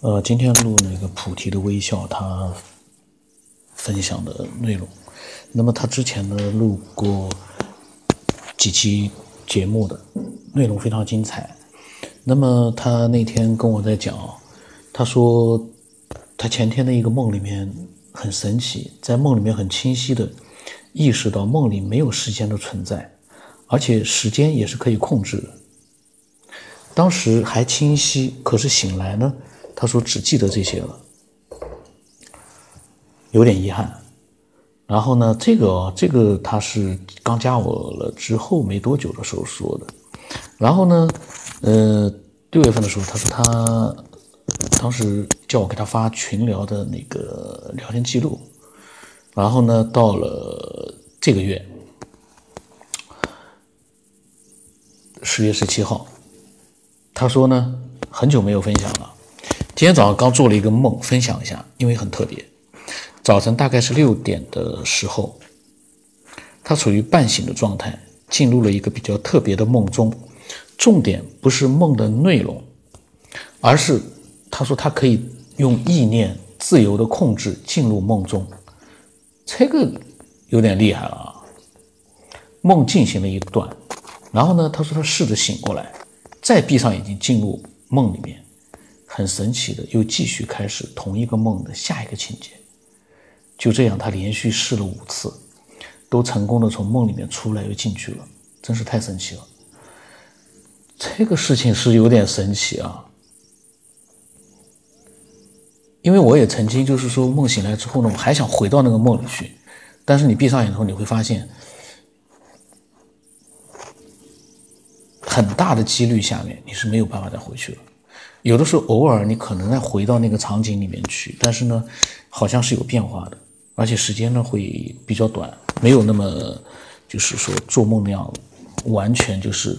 呃，今天录那个菩提的微笑，他分享的内容。那么他之前呢录过几期节目的内容非常精彩。那么他那天跟我在讲，他说他前天的一个梦里面很神奇，在梦里面很清晰的意识到梦里没有时间的存在，而且时间也是可以控制的。当时还清晰，可是醒来呢？他说只记得这些了，有点遗憾。然后呢，这个这个他是刚加我了之后没多久的时候说的。然后呢，呃，六月份的时候，他说他当时叫我给他发群聊的那个聊天记录。然后呢，到了这个月十月十七号，他说呢，很久没有分享了。今天早上刚做了一个梦，分享一下，因为很特别。早晨大概是六点的时候，他处于半醒的状态，进入了一个比较特别的梦中。重点不是梦的内容，而是他说他可以用意念自由的控制进入梦中，这个有点厉害了啊！梦进行了一段，然后呢，他说他试着醒过来，再闭上眼睛进入梦里面。很神奇的，又继续开始同一个梦的下一个情节。就这样，他连续试了五次，都成功的从梦里面出来又进去了，真是太神奇了。这个事情是有点神奇啊，因为我也曾经就是说梦醒来之后呢，我还想回到那个梦里去，但是你闭上眼之后，你会发现，很大的几率下面你是没有办法再回去了。有的时候，偶尔你可能再回到那个场景里面去，但是呢，好像是有变化的，而且时间呢会比较短，没有那么就是说做梦那样完全就是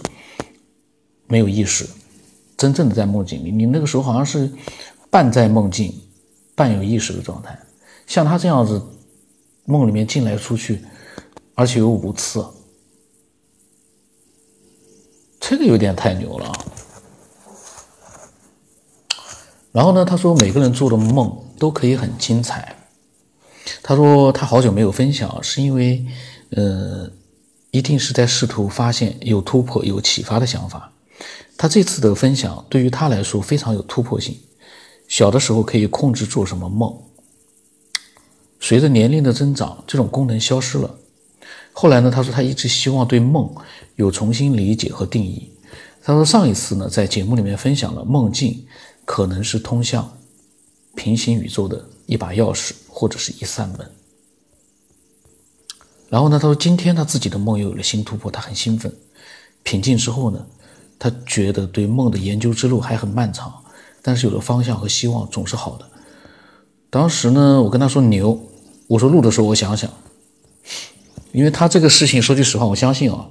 没有意识，真正的在梦境里，你那个时候好像是半在梦境，半有意识的状态。像他这样子，梦里面进来出去，而且有五次，这个有点太牛了。然后呢，他说每个人做的梦都可以很精彩。他说他好久没有分享，是因为，呃，一定是在试图发现有突破、有启发的想法。他这次的分享对于他来说非常有突破性。小的时候可以控制做什么梦，随着年龄的增长，这种功能消失了。后来呢，他说他一直希望对梦有重新理解和定义。他说上一次呢，在节目里面分享了梦境。可能是通向平行宇宙的一把钥匙，或者是一扇门。然后呢，他说今天他自己的梦又有了新突破，他很兴奋。平静之后呢，他觉得对梦的研究之路还很漫长，但是有了方向和希望总是好的。当时呢，我跟他说牛，我说录的时候我想想，因为他这个事情说句实话，我相信啊，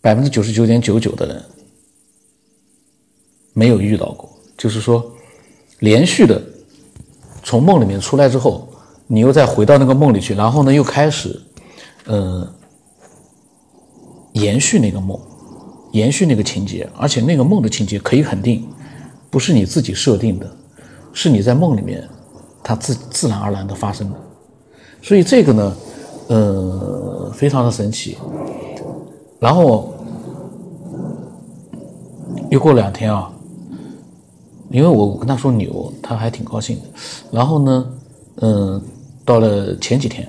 百分之九十九点九九的人。没有遇到过，就是说，连续的从梦里面出来之后，你又再回到那个梦里去，然后呢又开始，呃，延续那个梦，延续那个情节，而且那个梦的情节可以肯定不是你自己设定的，是你在梦里面它自自然而然的发生的，所以这个呢，呃，非常的神奇，然后又过两天啊。因为我跟他说牛，他还挺高兴的。然后呢，嗯，到了前几天，